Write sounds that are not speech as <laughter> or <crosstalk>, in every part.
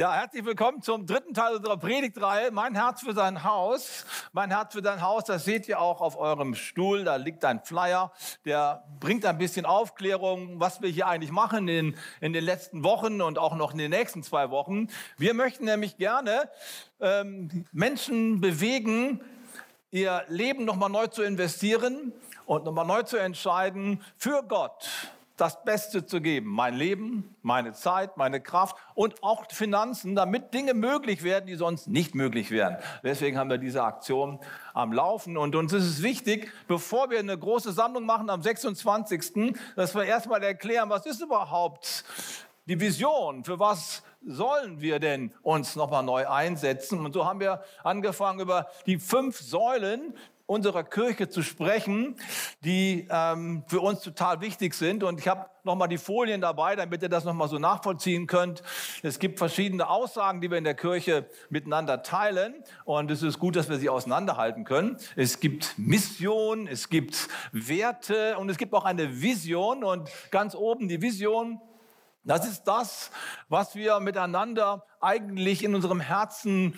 Ja, herzlich willkommen zum dritten Teil unserer Predigtreihe. Mein Herz für sein Haus. Mein Herz für dein Haus, das seht ihr auch auf eurem Stuhl. Da liegt ein Flyer, der bringt ein bisschen Aufklärung, was wir hier eigentlich machen in, in den letzten Wochen und auch noch in den nächsten zwei Wochen. Wir möchten nämlich gerne ähm, Menschen bewegen, ihr Leben nochmal neu zu investieren und nochmal neu zu entscheiden für Gott das Beste zu geben. Mein Leben, meine Zeit, meine Kraft und auch Finanzen, damit Dinge möglich werden, die sonst nicht möglich wären. Deswegen haben wir diese Aktion am Laufen. Und uns ist es wichtig, bevor wir eine große Sammlung machen am 26., dass wir erstmal erklären, was ist überhaupt die Vision, für was sollen wir denn uns nochmal neu einsetzen? Und so haben wir angefangen, über die fünf Säulen unserer Kirche zu sprechen, die ähm, für uns total wichtig sind. Und ich habe nochmal die Folien dabei, damit ihr das nochmal so nachvollziehen könnt. Es gibt verschiedene Aussagen, die wir in der Kirche miteinander teilen. Und es ist gut, dass wir sie auseinanderhalten können. Es gibt Mission, es gibt Werte und es gibt auch eine Vision. Und ganz oben die Vision. Das ist das, was wir miteinander eigentlich in unserem Herzen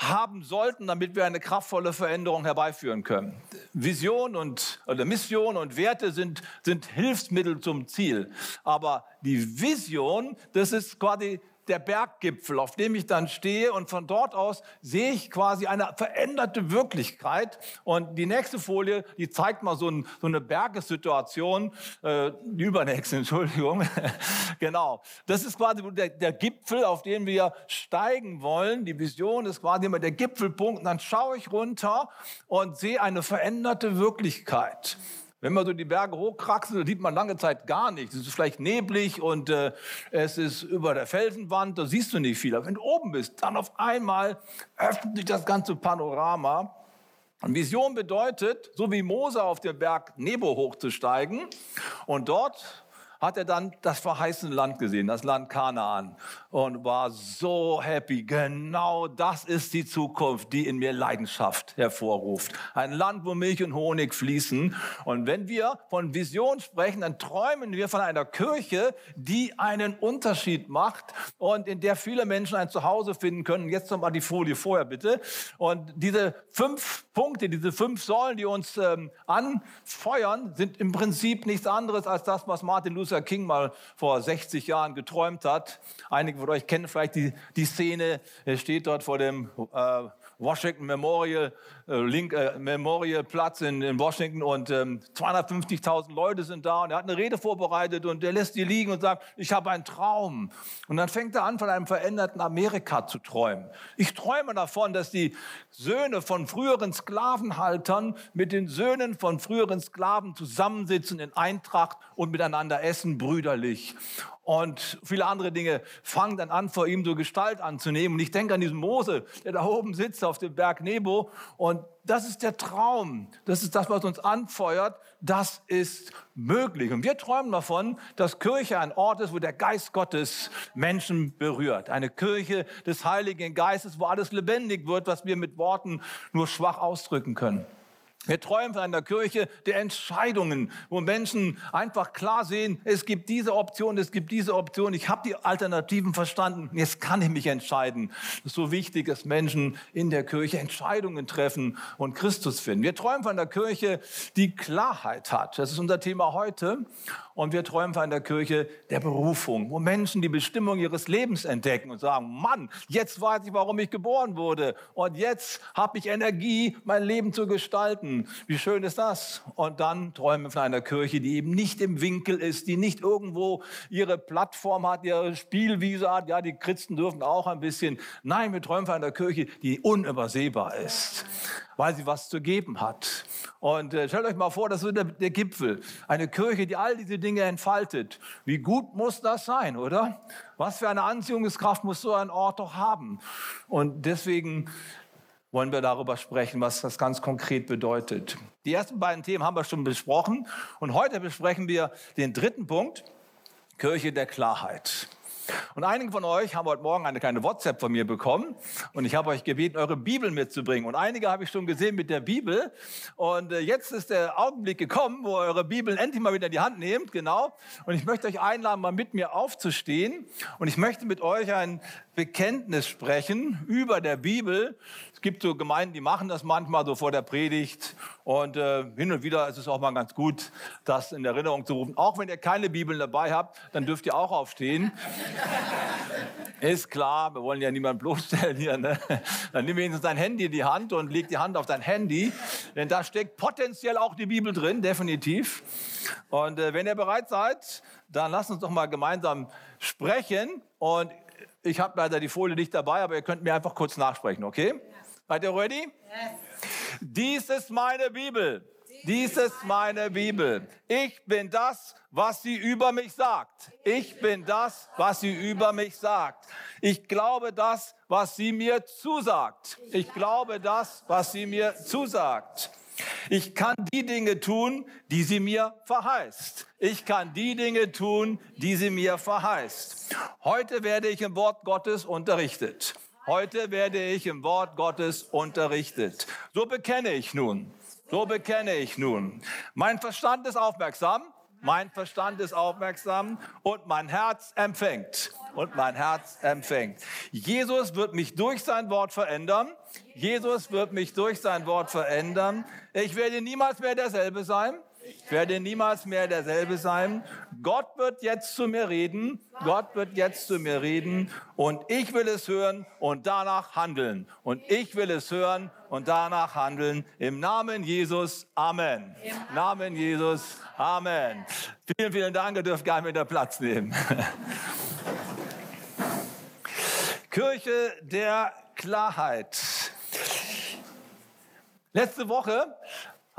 haben sollten, damit wir eine kraftvolle Veränderung herbeiführen können. Vision und oder Mission und Werte sind, sind Hilfsmittel zum Ziel. Aber die Vision, das ist quasi der Berggipfel, auf dem ich dann stehe und von dort aus sehe ich quasi eine veränderte Wirklichkeit. Und die nächste Folie, die zeigt mal so, ein, so eine Bergessituation, äh, die übernächste, <laughs> Entschuldigung. <laughs> genau. Das ist quasi der, der Gipfel, auf den wir steigen wollen. Die Vision ist quasi immer der Gipfelpunkt. Und dann schaue ich runter und sehe eine veränderte Wirklichkeit. Wenn man so die Berge hochkraxelt, dann sieht man lange Zeit gar nichts. Es ist vielleicht neblig und äh, es ist über der Felsenwand, da siehst du nicht viel. Aber wenn du oben bist, dann auf einmal öffnet sich das ganze Panorama. Und Vision bedeutet, so wie Mose auf den Berg Nebo hochzusteigen und dort hat er dann das verheißene Land gesehen, das Land Kanaan und war so happy. Genau das ist die Zukunft, die in mir Leidenschaft hervorruft. Ein Land, wo Milch und Honig fließen. Und wenn wir von Vision sprechen, dann träumen wir von einer Kirche, die einen Unterschied macht und in der viele Menschen ein Zuhause finden können. Jetzt nochmal die Folie vorher bitte. Und diese fünf Punkte, diese fünf Säulen, die uns ähm, anfeuern, sind im Prinzip nichts anderes als das, was Martin Luther Luther King mal vor 60 Jahren geträumt hat. Einige von euch kennen vielleicht die, die Szene. Er steht dort vor dem äh, Washington Memorial, Link, äh, Memorial Platz in, in Washington und ähm, 250.000 Leute sind da und er hat eine Rede vorbereitet und er lässt die liegen und sagt, ich habe einen Traum. Und dann fängt er an, von einem veränderten Amerika zu träumen. Ich träume davon, dass die Söhne von früheren Sklavenhaltern mit den Söhnen von früheren Sklaven zusammensitzen in Eintracht und miteinander essen, brüderlich und viele andere Dinge fangen dann an, vor ihm so Gestalt anzunehmen. Und ich denke an diesen Mose, der da oben sitzt auf dem Berg Nebo. Und das ist der Traum. Das ist das, was uns anfeuert. Das ist möglich. Und wir träumen davon, dass Kirche ein Ort ist, wo der Geist Gottes Menschen berührt. Eine Kirche des Heiligen Geistes, wo alles lebendig wird, was wir mit Worten nur schwach ausdrücken können. Wir träumen von einer Kirche der Entscheidungen, wo Menschen einfach klar sehen, es gibt diese Option, es gibt diese Option, ich habe die Alternativen verstanden, jetzt kann ich mich entscheiden. Es ist so wichtig, dass Menschen in der Kirche Entscheidungen treffen und Christus finden. Wir träumen von einer Kirche, die Klarheit hat. Das ist unser Thema heute. Und wir träumen von einer Kirche der Berufung, wo Menschen die Bestimmung ihres Lebens entdecken und sagen, Mann, jetzt weiß ich, warum ich geboren wurde. Und jetzt habe ich Energie, mein Leben zu gestalten. Wie schön ist das? Und dann träumen wir von einer Kirche, die eben nicht im Winkel ist, die nicht irgendwo ihre Plattform hat, ihre Spielwiese hat. Ja, die Christen dürfen auch ein bisschen. Nein, wir träumen von einer Kirche, die unübersehbar ist weil sie was zu geben hat. Und äh, stellt euch mal vor, das ist der, der Gipfel. Eine Kirche, die all diese Dinge entfaltet. Wie gut muss das sein, oder? Was für eine Anziehungskraft muss so ein Ort doch haben? Und deswegen wollen wir darüber sprechen, was das ganz konkret bedeutet. Die ersten beiden Themen haben wir schon besprochen und heute besprechen wir den dritten Punkt, Kirche der Klarheit. Und einige von euch haben heute Morgen eine kleine WhatsApp von mir bekommen und ich habe euch gebeten, eure Bibel mitzubringen. Und einige habe ich schon gesehen mit der Bibel. Und äh, jetzt ist der Augenblick gekommen, wo ihr eure Bibel endlich mal wieder in die Hand nehmt, genau. Und ich möchte euch einladen, mal mit mir aufzustehen. Und ich möchte mit euch ein Bekenntnis sprechen über der Bibel. Es gibt so Gemeinden, die machen das manchmal so vor der Predigt. Und äh, hin und wieder ist es auch mal ganz gut, das in Erinnerung zu rufen. Auch wenn ihr keine Bibel dabei habt, dann dürft ihr auch aufstehen. <laughs> Ist klar, wir wollen ja niemanden bloßstellen hier. Ne? Dann nimm wenigstens dein Handy in die Hand und leg die Hand auf dein Handy, denn da steckt potenziell auch die Bibel drin, definitiv. Und äh, wenn ihr bereit seid, dann lasst uns doch mal gemeinsam sprechen. Und ich habe leider die Folie nicht dabei, aber ihr könnt mir einfach kurz nachsprechen, okay? Seid ihr ready? Yes. Dies ist meine Bibel. Dies ist meine Bibel. Ich bin das, was sie über mich sagt. Ich bin das, was sie über mich sagt. Ich glaube das, was sie mir zusagt. Ich glaube das, was sie mir zusagt. Ich kann die Dinge tun, die sie mir verheißt. Ich kann die Dinge tun, die sie mir verheißt. Heute werde ich im Wort Gottes unterrichtet. Heute werde ich im Wort Gottes unterrichtet. So bekenne ich nun. So bekenne ich nun. Mein Verstand ist aufmerksam. Mein Verstand ist aufmerksam und mein Herz empfängt. Und mein Herz empfängt. Jesus wird mich durch sein Wort verändern. Jesus wird mich durch sein Wort verändern. Ich werde niemals mehr derselbe sein. Ich werde niemals mehr derselbe sein. Gott wird jetzt zu mir reden. Gott wird jetzt zu mir reden. Und ich will es hören und danach handeln. Und ich will es hören und danach handeln. Im Namen Jesus. Amen. Im Namen Jesus. Amen. Vielen, vielen Dank. Ihr dürft gar nicht mehr Platz nehmen. <laughs> Kirche der Klarheit. Letzte Woche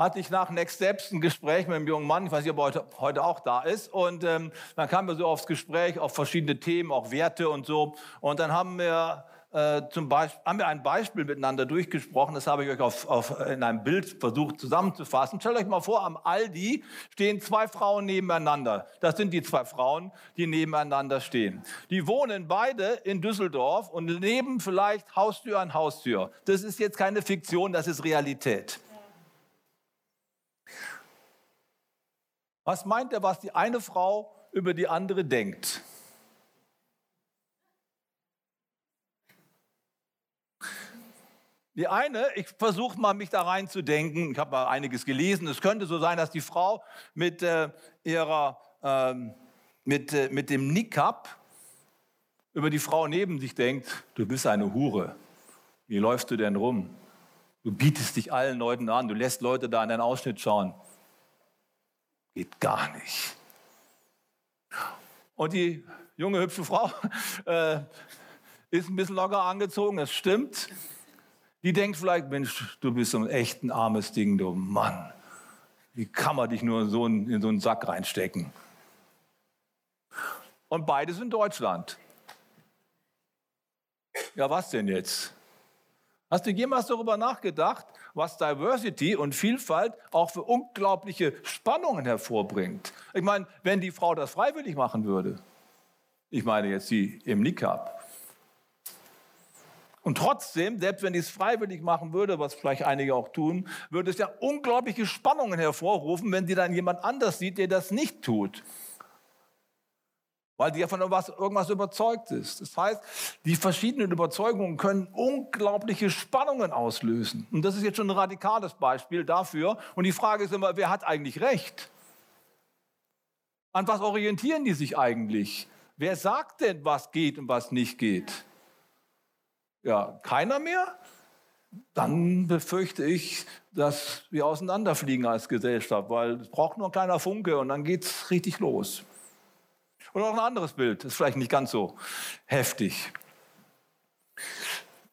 hatte ich nach Next Steps ein Gespräch mit einem jungen Mann, ich weiß nicht, ob er heute, heute auch da ist. Und ähm, dann kamen wir so aufs Gespräch, auf verschiedene Themen, auch Werte und so. Und dann haben wir äh, zum Beispiel, haben wir ein Beispiel miteinander durchgesprochen. Das habe ich euch auf, auf, in einem Bild versucht zusammenzufassen. Stellt euch mal vor, am Aldi stehen zwei Frauen nebeneinander. Das sind die zwei Frauen, die nebeneinander stehen. Die wohnen beide in Düsseldorf und leben vielleicht Haustür an Haustür. Das ist jetzt keine Fiktion, das ist Realität. Was meint er, was die eine Frau über die andere denkt? Die eine, ich versuche mal mich da reinzudenken, ich habe mal einiges gelesen, es könnte so sein, dass die Frau mit äh, ihrer, ähm, mit, äh, mit dem Niqab über die Frau neben sich denkt, du bist eine Hure. Wie läufst du denn rum? Du bietest dich allen Leuten an, du lässt Leute da in deinen Ausschnitt schauen. Geht gar nicht. Und die junge, hübsche Frau <laughs> äh, ist ein bisschen locker angezogen, das stimmt. Die denkt vielleicht, Mensch, du bist so ein echt ein armes Ding, du Mann. Wie kann man dich nur so in, in so einen Sack reinstecken? Und beides in Deutschland. Ja, was denn jetzt? Hast du jemals darüber nachgedacht, was Diversity und Vielfalt auch für unglaubliche Spannungen hervorbringt? Ich meine, wenn die Frau das freiwillig machen würde, ich meine jetzt sie im Niqab, und trotzdem, selbst wenn die es freiwillig machen würde, was vielleicht einige auch tun, würde es ja unglaubliche Spannungen hervorrufen, wenn sie dann jemand anders sieht, der das nicht tut weil ja von irgendwas, irgendwas überzeugt ist. Das heißt, die verschiedenen Überzeugungen können unglaubliche Spannungen auslösen. Und das ist jetzt schon ein radikales Beispiel dafür. Und die Frage ist immer, wer hat eigentlich recht? An was orientieren die sich eigentlich? Wer sagt denn, was geht und was nicht geht? Ja, keiner mehr? Dann befürchte ich, dass wir auseinanderfliegen als Gesellschaft, weil es braucht nur ein kleiner Funke und dann geht es richtig los. Oder auch ein anderes Bild, das ist vielleicht nicht ganz so heftig.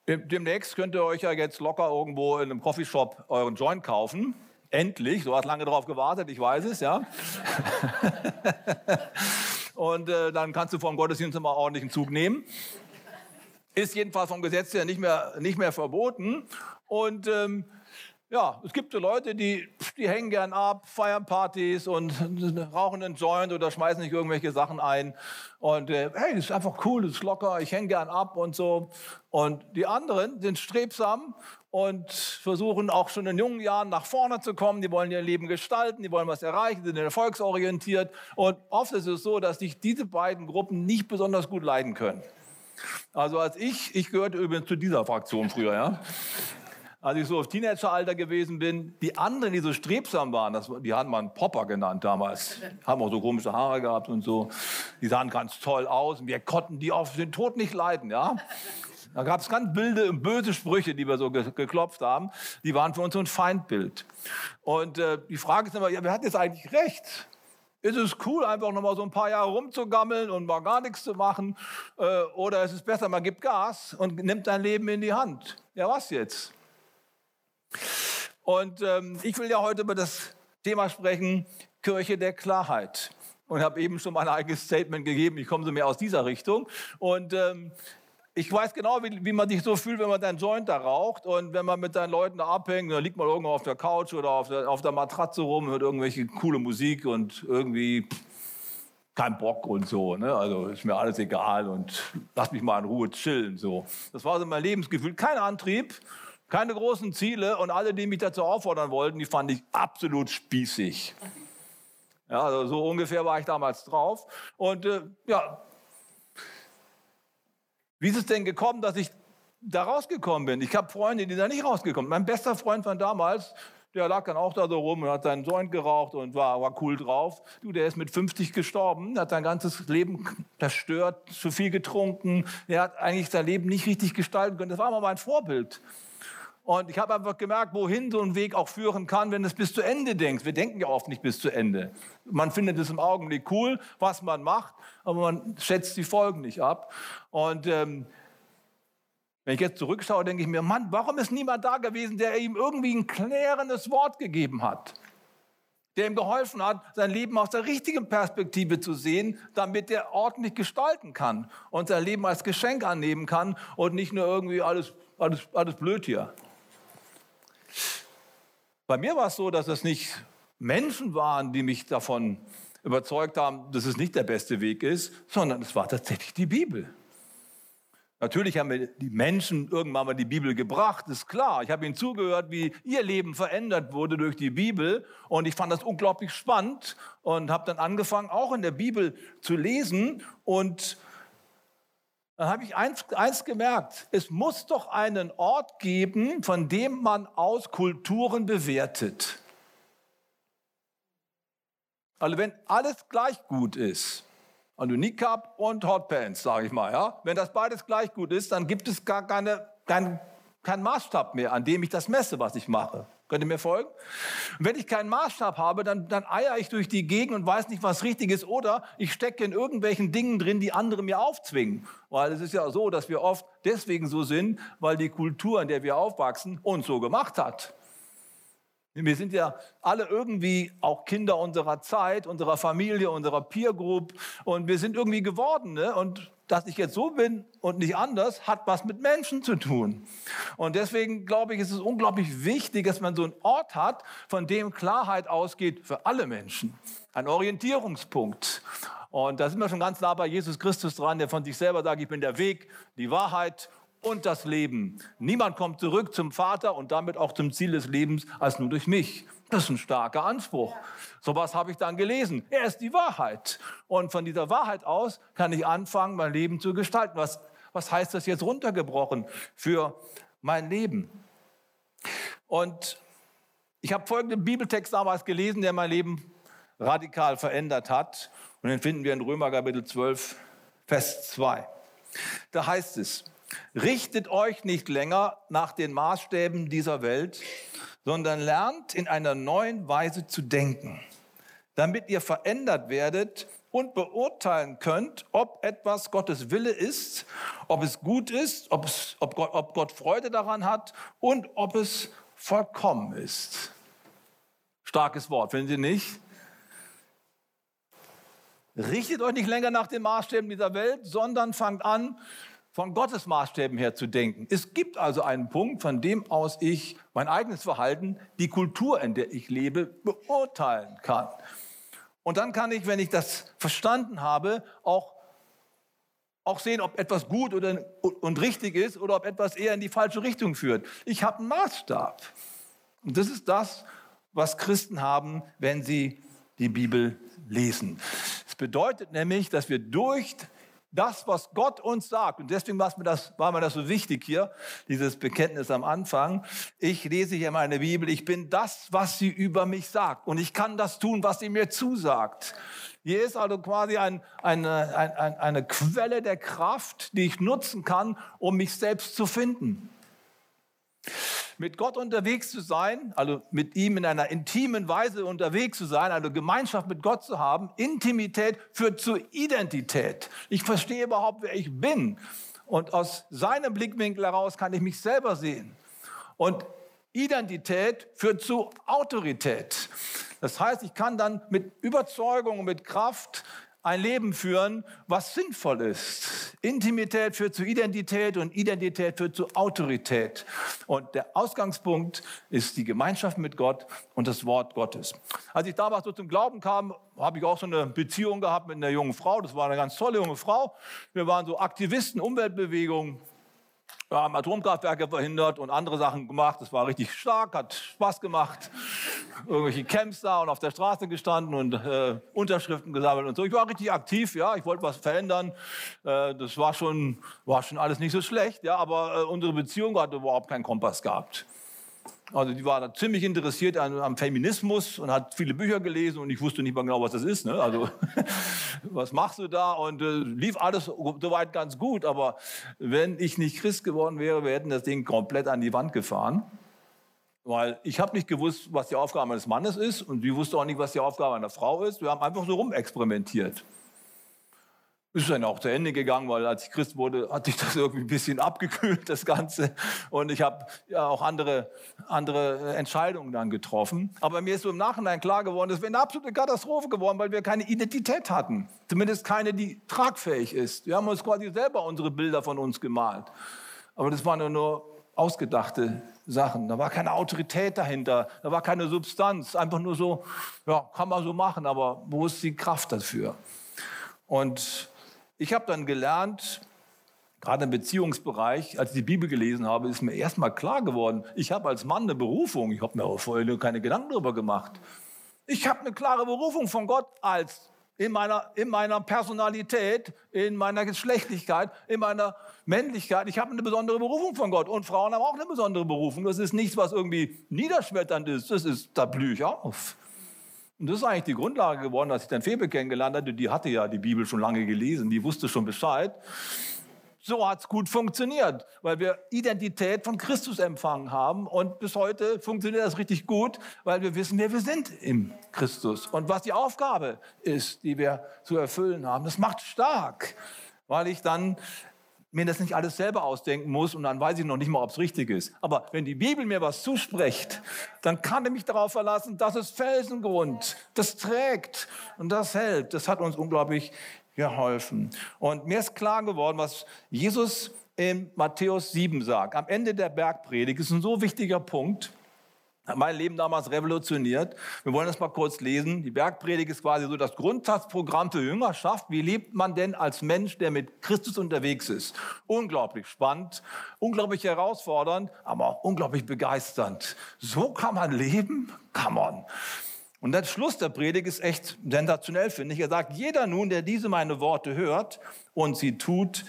Demnächst könnt ihr euch ja jetzt locker irgendwo in einem Coffeeshop euren Joint kaufen. Endlich, du hast lange darauf gewartet, ich weiß es, ja. <laughs> Und äh, dann kannst du vom Gottesdienst mal ordentlichen Zug nehmen. Ist jedenfalls vom Gesetz her nicht mehr, nicht mehr verboten. Und ähm, ja, es gibt so Leute, die, die hängen gern ab, feiern Partys und <laughs> rauchen einen Joint oder schmeißen sich irgendwelche Sachen ein. Und äh, hey, das ist einfach cool, das ist locker, ich hänge gern ab und so. Und die anderen sind strebsam und versuchen auch schon in jungen Jahren nach vorne zu kommen. Die wollen ihr Leben gestalten, die wollen was erreichen, sind erfolgsorientiert. Und oft ist es so, dass sich diese beiden Gruppen nicht besonders gut leiden können. Also als ich, ich gehörte übrigens zu dieser Fraktion früher, ja als ich so auf Teenageralter gewesen bin, die anderen, die so strebsam waren, das, die hatten man Popper genannt damals, haben auch so komische Haare gehabt und so, die sahen ganz toll aus und wir konnten die auf den Tod nicht leiden, ja. Da gab es ganz wilde und böse Sprüche, die wir so ge geklopft haben. Die waren für uns so ein Feindbild. Und äh, die Frage ist immer, ja, wer hat jetzt eigentlich recht? Ist es cool, einfach noch mal so ein paar Jahre rumzugammeln und mal gar nichts zu machen? Äh, oder ist es besser, man gibt Gas und nimmt dein Leben in die Hand? Ja, was jetzt? Und ähm, ich will ja heute über das Thema sprechen, Kirche der Klarheit. Und habe eben schon mein eigenes Statement gegeben. Ich komme so mehr aus dieser Richtung. Und ähm, ich weiß genau, wie, wie, man sich so fühlt, wenn man deinen Joint da raucht und wenn man mit deinen Leuten da abhängt, dann liegt man irgendwo auf der Couch oder auf der, auf der Matratze rum, hört irgendwelche coole Musik und irgendwie kein Bock und so. Ne? Also ist mir alles egal und lass mich mal in Ruhe chillen. So. Das war so mein Lebensgefühl. Kein Antrieb. Keine großen Ziele und alle, die mich dazu auffordern wollten, die fand ich absolut spießig. Ja, also so ungefähr war ich damals drauf. Und äh, ja, wie ist es denn gekommen, dass ich da rausgekommen bin? Ich habe Freunde, die da nicht rausgekommen sind. Mein bester Freund von damals, der lag dann auch da so rum und hat seinen Joint geraucht und war, war cool drauf. Du, der ist mit 50 gestorben, hat sein ganzes Leben zerstört, zu viel getrunken. Er hat eigentlich sein Leben nicht richtig gestalten können. Das war immer mein Vorbild. Und ich habe einfach gemerkt, wohin so ein Weg auch führen kann, wenn du es bis zu Ende denkst. Wir denken ja oft nicht bis zu Ende. Man findet es im Augenblick cool, was man macht, aber man schätzt die Folgen nicht ab. Und ähm, wenn ich jetzt zurückschaue, denke ich mir, Mann, warum ist niemand da gewesen, der ihm irgendwie ein klärendes Wort gegeben hat? Der ihm geholfen hat, sein Leben aus der richtigen Perspektive zu sehen, damit er ordentlich gestalten kann und sein Leben als Geschenk annehmen kann und nicht nur irgendwie alles, alles, alles blöd hier. Bei mir war es so, dass es nicht Menschen waren, die mich davon überzeugt haben, dass es nicht der beste Weg ist, sondern es war tatsächlich die Bibel. Natürlich haben mir die Menschen irgendwann mal die Bibel gebracht, ist klar. Ich habe ihnen zugehört, wie ihr Leben verändert wurde durch die Bibel. Und ich fand das unglaublich spannend und habe dann angefangen, auch in der Bibel zu lesen. Und dann habe ich eins, eins gemerkt, es muss doch einen Ort geben, von dem man aus Kulturen bewertet. Also wenn alles gleich gut ist, also Niqab und Hotpants, sage ich mal, ja, wenn das beides gleich gut ist, dann gibt es gar keine, keinen kein Maßstab mehr, an dem ich das messe, was ich mache. Könnt ihr mir folgen? Und wenn ich keinen Maßstab habe, dann, dann eier ich durch die Gegend und weiß nicht, was richtig ist. Oder ich stecke in irgendwelchen Dingen drin, die andere mir aufzwingen. Weil es ist ja so, dass wir oft deswegen so sind, weil die Kultur, in der wir aufwachsen, uns so gemacht hat. Wir sind ja alle irgendwie auch Kinder unserer Zeit, unserer Familie, unserer Peer Group und wir sind irgendwie geworden. Ne? Und dass ich jetzt so bin und nicht anders, hat was mit Menschen zu tun. Und deswegen glaube ich, ist es unglaublich wichtig, dass man so einen Ort hat, von dem Klarheit ausgeht für alle Menschen. Ein Orientierungspunkt. Und da sind wir schon ganz nah bei Jesus Christus dran, der von sich selber sagt, ich bin der Weg, die Wahrheit und das Leben. Niemand kommt zurück zum Vater und damit auch zum Ziel des Lebens als nur durch mich. Das ist ein starker Anspruch. Sowas habe ich dann gelesen. Er ist die Wahrheit. Und von dieser Wahrheit aus kann ich anfangen, mein Leben zu gestalten. Was, was heißt das jetzt runtergebrochen für mein Leben? Und ich habe folgenden Bibeltext damals gelesen, der mein Leben radikal verändert hat. Und den finden wir in Römer Kapitel 12, Vers 2. Da heißt es, richtet euch nicht länger nach den Maßstäben dieser Welt, sondern lernt in einer neuen Weise zu denken, damit ihr verändert werdet und beurteilen könnt, ob etwas Gottes Wille ist, ob es gut ist, ob, es, ob, Gott, ob Gott Freude daran hat und ob es vollkommen ist. Starkes Wort, finden Sie nicht? Richtet euch nicht länger nach den Maßstäben dieser Welt, sondern fangt an, von Gottes Maßstäben her zu denken. Es gibt also einen Punkt, von dem aus ich mein eigenes Verhalten, die Kultur, in der ich lebe, beurteilen kann. Und dann kann ich, wenn ich das verstanden habe, auch, auch sehen, ob etwas gut oder, und richtig ist oder ob etwas eher in die falsche Richtung führt. Ich habe einen Maßstab. Und das ist das, was Christen haben, wenn sie die Bibel lesen. Es bedeutet nämlich, dass wir durch das, was Gott uns sagt, und deswegen war mir, das, war mir das so wichtig hier, dieses Bekenntnis am Anfang. Ich lese hier meine Bibel, ich bin das, was sie über mich sagt. Und ich kann das tun, was sie mir zusagt. Hier ist also quasi ein, eine, ein, eine Quelle der Kraft, die ich nutzen kann, um mich selbst zu finden. Mit Gott unterwegs zu sein, also mit ihm in einer intimen Weise unterwegs zu sein, eine Gemeinschaft mit Gott zu haben, Intimität führt zu Identität. Ich verstehe überhaupt, wer ich bin. Und aus seinem Blickwinkel heraus kann ich mich selber sehen. Und Identität führt zu Autorität. Das heißt, ich kann dann mit Überzeugung und mit Kraft ein Leben führen, was sinnvoll ist. Intimität führt zu Identität und Identität führt zu Autorität. Und der Ausgangspunkt ist die Gemeinschaft mit Gott und das Wort Gottes. Als ich damals so zum Glauben kam, habe ich auch so eine Beziehung gehabt mit einer jungen Frau. Das war eine ganz tolle junge Frau. Wir waren so Aktivisten, Umweltbewegung. Wir haben Atomkraftwerke verhindert und andere Sachen gemacht. Das war richtig stark, hat Spaß gemacht. Irgendwelche Camps da und auf der Straße gestanden und äh, Unterschriften gesammelt und so. Ich war richtig aktiv, ja. Ich wollte was verändern. Äh, das war schon, war schon alles nicht so schlecht, ja. Aber äh, unsere Beziehung hatte überhaupt keinen Kompass gehabt. Also die war da ziemlich interessiert an, am Feminismus und hat viele Bücher gelesen und ich wusste nicht mal genau, was das ist. Ne? Also <laughs> was machst du da? Und äh, lief alles soweit ganz gut. Aber wenn ich nicht Christ geworden wäre, wir hätten das Ding komplett an die Wand gefahren. Weil ich habe nicht gewusst, was die Aufgabe eines Mannes ist und sie wusste auch nicht, was die Aufgabe einer Frau ist. Wir haben einfach so rumexperimentiert. Ist dann auch zu Ende gegangen, weil als ich Christ wurde, hat sich das irgendwie ein bisschen abgekühlt, das Ganze. Und ich habe ja auch andere, andere Entscheidungen dann getroffen. Aber mir ist so im Nachhinein klar geworden, es wäre eine absolute Katastrophe geworden, weil wir keine Identität hatten. Zumindest keine, die tragfähig ist. Wir haben uns quasi selber unsere Bilder von uns gemalt. Aber das waren nur ausgedachte Sachen. Da war keine Autorität dahinter, da war keine Substanz. Einfach nur so, ja, kann man so machen, aber wo ist die Kraft dafür? Und ich habe dann gelernt, gerade im Beziehungsbereich, als ich die Bibel gelesen habe, ist mir erstmal klar geworden, ich habe als Mann eine Berufung. Ich habe mir aber vorher keine Gedanken darüber gemacht. Ich habe eine klare Berufung von Gott als in meiner, in meiner Personalität, in meiner Geschlechtlichkeit, in meiner Männlichkeit. Ich habe eine besondere Berufung von Gott. Und Frauen haben auch eine besondere Berufung. Das ist nichts, was irgendwie niederschmetternd ist. Das ist, da blühe ich auf. Und das ist eigentlich die Grundlage geworden, als ich dann Febe kennengelernt hatte. Die hatte ja die Bibel schon lange gelesen, die wusste schon Bescheid. So hat es gut funktioniert, weil wir Identität von Christus empfangen haben. Und bis heute funktioniert das richtig gut, weil wir wissen, wer wir sind im Christus und was die Aufgabe ist, die wir zu erfüllen haben. Das macht stark, weil ich dann mir das nicht alles selber ausdenken muss und dann weiß ich noch nicht mal, ob es richtig ist. Aber wenn die Bibel mir was zuspricht, dann kann ich mich darauf verlassen, das ist Felsengrund, das trägt und das hält. Das hat uns unglaublich geholfen. Und mir ist klar geworden, was Jesus in Matthäus 7 sagt. Am Ende der Bergpredigt ist ein so wichtiger Punkt hat mein Leben damals revolutioniert. Wir wollen das mal kurz lesen. Die Bergpredigt ist quasi so das Grundsatzprogramm für Jüngerschaft. Wie lebt man denn als Mensch, der mit Christus unterwegs ist? Unglaublich spannend, unglaublich herausfordernd, aber unglaublich begeisternd. So kann man leben? Kann man. Und der Schluss der Predigt ist echt sensationell, finde ich. Er sagt, jeder nun, der diese meine Worte hört und sie tut,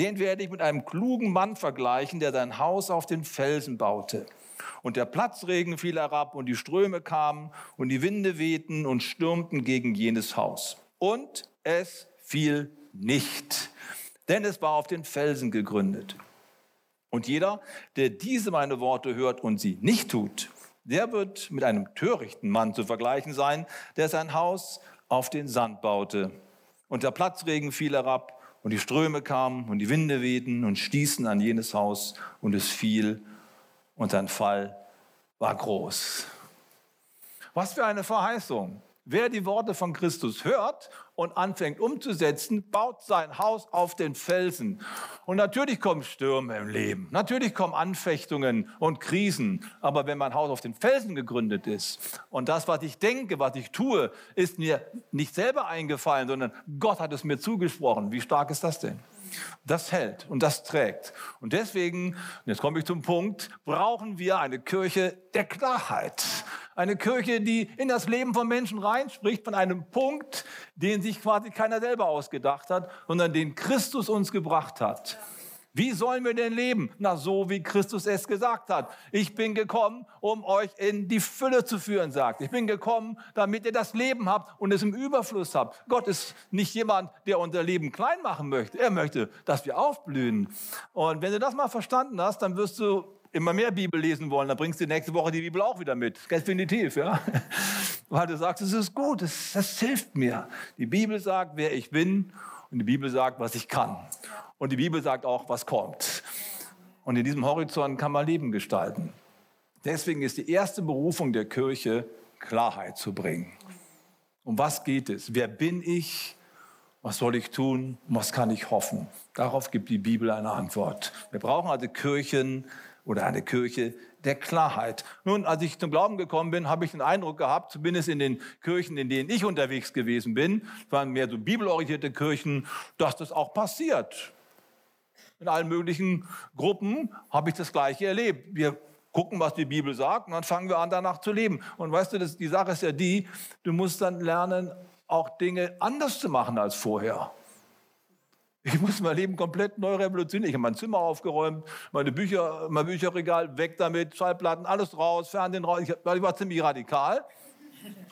den werde ich mit einem klugen Mann vergleichen, der sein Haus auf den Felsen baute. Und der Platzregen fiel herab und die Ströme kamen und die Winde wehten und stürmten gegen jenes Haus. Und es fiel nicht, denn es war auf den Felsen gegründet. Und jeder, der diese meine Worte hört und sie nicht tut, der wird mit einem törichten Mann zu vergleichen sein, der sein Haus auf den Sand baute. Und der Platzregen fiel herab und die Ströme kamen und die Winde wehten und stießen an jenes Haus und es fiel und sein Fall war groß. Was für eine Verheißung. Wer die Worte von Christus hört und anfängt umzusetzen, baut sein Haus auf den Felsen. Und natürlich kommen Stürme im Leben, natürlich kommen Anfechtungen und Krisen. Aber wenn mein Haus auf den Felsen gegründet ist und das, was ich denke, was ich tue, ist mir nicht selber eingefallen, sondern Gott hat es mir zugesprochen. Wie stark ist das denn? Das hält und das trägt. Und deswegen, jetzt komme ich zum Punkt, brauchen wir eine Kirche der Klarheit. Eine Kirche, die in das Leben von Menschen reinspricht, von einem Punkt, den sich quasi keiner selber ausgedacht hat, sondern den Christus uns gebracht hat. Wie sollen wir denn leben? Na, so wie Christus es gesagt hat. Ich bin gekommen, um euch in die Fülle zu führen, sagt. Ich bin gekommen, damit ihr das Leben habt und es im Überfluss habt. Gott ist nicht jemand, der unser Leben klein machen möchte. Er möchte, dass wir aufblühen. Und wenn du das mal verstanden hast, dann wirst du immer mehr Bibel lesen wollen. Dann bringst du nächste Woche die Bibel auch wieder mit. Definitiv, ja. <laughs> Weil du sagst, es ist gut, das, das hilft mir. Die Bibel sagt, wer ich bin und die Bibel sagt, was ich kann. Und die Bibel sagt auch, was kommt. Und in diesem Horizont kann man Leben gestalten. Deswegen ist die erste Berufung der Kirche, Klarheit zu bringen. Um was geht es? Wer bin ich? Was soll ich tun? Was kann ich hoffen? Darauf gibt die Bibel eine Antwort. Wir brauchen also Kirchen oder eine Kirche der Klarheit. Nun, als ich zum Glauben gekommen bin, habe ich den Eindruck gehabt, zumindest in den Kirchen, in denen ich unterwegs gewesen bin, waren mehr so bibelorientierte Kirchen, dass das auch passiert in allen möglichen Gruppen habe ich das Gleiche erlebt. Wir gucken, was die Bibel sagt und dann fangen wir an, danach zu leben. Und weißt du, das, die Sache ist ja die, du musst dann lernen, auch Dinge anders zu machen als vorher. Ich muss mein Leben komplett neu revolutionieren. Ich habe mein Zimmer aufgeräumt, meine Bücher, mein Bücherregal weg damit, Schallplatten, alles raus, Fernsehen raus. Ich, ich war ziemlich radikal.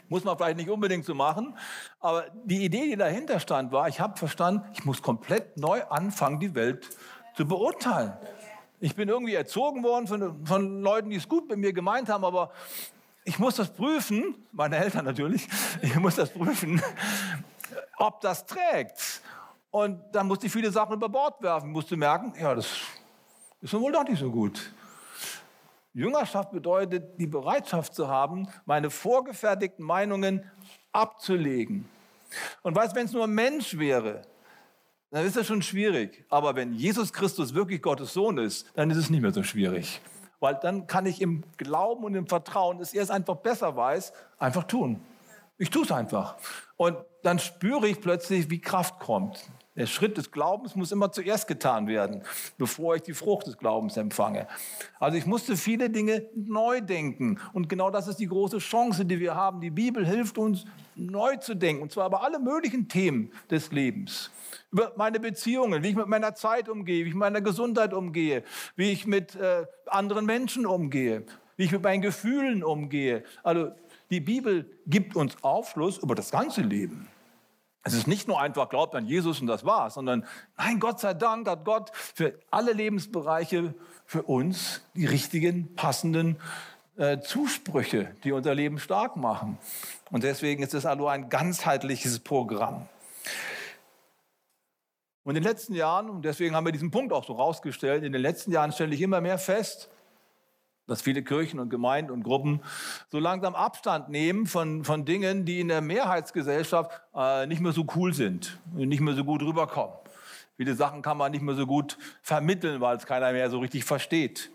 Muss man vielleicht nicht unbedingt so machen. Aber die Idee, die dahinter stand, war, ich habe verstanden, ich muss komplett neu anfangen, die Welt zu beurteilen. Ich bin irgendwie erzogen worden von, von Leuten, die es gut mit mir gemeint haben, aber ich muss das prüfen, meine Eltern natürlich, ich muss das prüfen, ob das trägt. Und dann musste ich viele Sachen über Bord werfen, musste merken, ja, das ist wohl doch nicht so gut. Jüngerschaft bedeutet, die Bereitschaft zu haben, meine vorgefertigten Meinungen abzulegen. Und weißt, wenn es nur ein Mensch wäre, dann ist das schon schwierig. Aber wenn Jesus Christus wirklich Gottes Sohn ist, dann ist es nicht mehr so schwierig. Weil dann kann ich im Glauben und im Vertrauen, dass er es einfach besser weiß, einfach tun. Ich tue es einfach. Und dann spüre ich plötzlich, wie Kraft kommt. Der Schritt des Glaubens muss immer zuerst getan werden, bevor ich die Frucht des Glaubens empfange. Also ich musste viele Dinge neu denken. Und genau das ist die große Chance, die wir haben. Die Bibel hilft uns, neu zu denken. Und zwar über alle möglichen Themen des Lebens. Über meine Beziehungen, wie ich mit meiner Zeit umgehe, wie ich mit meiner Gesundheit umgehe, wie ich mit äh, anderen Menschen umgehe, wie ich mit meinen Gefühlen umgehe. Also die Bibel gibt uns Aufschluss über das ganze Leben. Es ist nicht nur einfach, glaubt an Jesus und das war's, sondern nein, Gott sei Dank hat Gott für alle Lebensbereiche für uns die richtigen, passenden äh, Zusprüche, die unser Leben stark machen. Und deswegen ist es also ein ganzheitliches Programm. Und in den letzten Jahren, und deswegen haben wir diesen Punkt auch so rausgestellt, in den letzten Jahren stelle ich immer mehr fest, dass viele Kirchen und Gemeinden und Gruppen so langsam Abstand nehmen von, von Dingen, die in der Mehrheitsgesellschaft äh, nicht mehr so cool sind, nicht mehr so gut rüberkommen. Viele Sachen kann man nicht mehr so gut vermitteln, weil es keiner mehr so richtig versteht.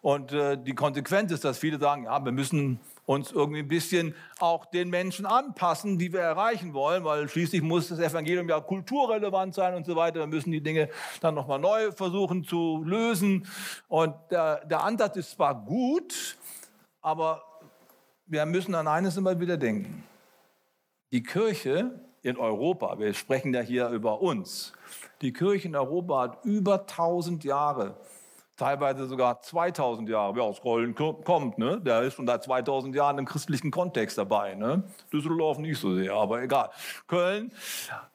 Und äh, die Konsequenz ist, dass viele sagen, ja, wir müssen uns irgendwie ein bisschen auch den Menschen anpassen, die wir erreichen wollen, weil schließlich muss das Evangelium ja kulturrelevant sein und so weiter. Wir müssen die Dinge dann nochmal neu versuchen zu lösen. Und der, der Ansatz ist zwar gut, aber wir müssen an eines immer wieder denken. Die Kirche in Europa, wir sprechen ja hier über uns, die Kirche in Europa hat über 1000 Jahre teilweise sogar 2000 Jahre, wer aus Köln kommt, ne? der ist schon seit 2000 Jahren im christlichen Kontext dabei. Ne? Düsseldorf nicht so sehr, aber egal. Köln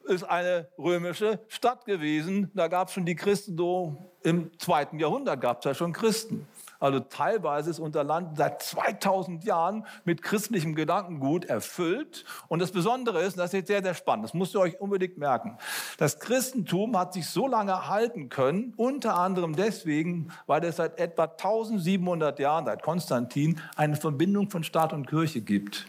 ist eine römische Stadt gewesen, da gab es schon die Christen, so im zweiten Jahrhundert gab es ja schon Christen. Also teilweise ist unser Land seit 2000 Jahren mit christlichem Gedankengut erfüllt. Und das Besondere ist, und das ist sehr, sehr spannend, das müsst ihr euch unbedingt merken, das Christentum hat sich so lange halten können, unter anderem deswegen, weil es seit etwa 1700 Jahren, seit Konstantin, eine Verbindung von Staat und Kirche gibt.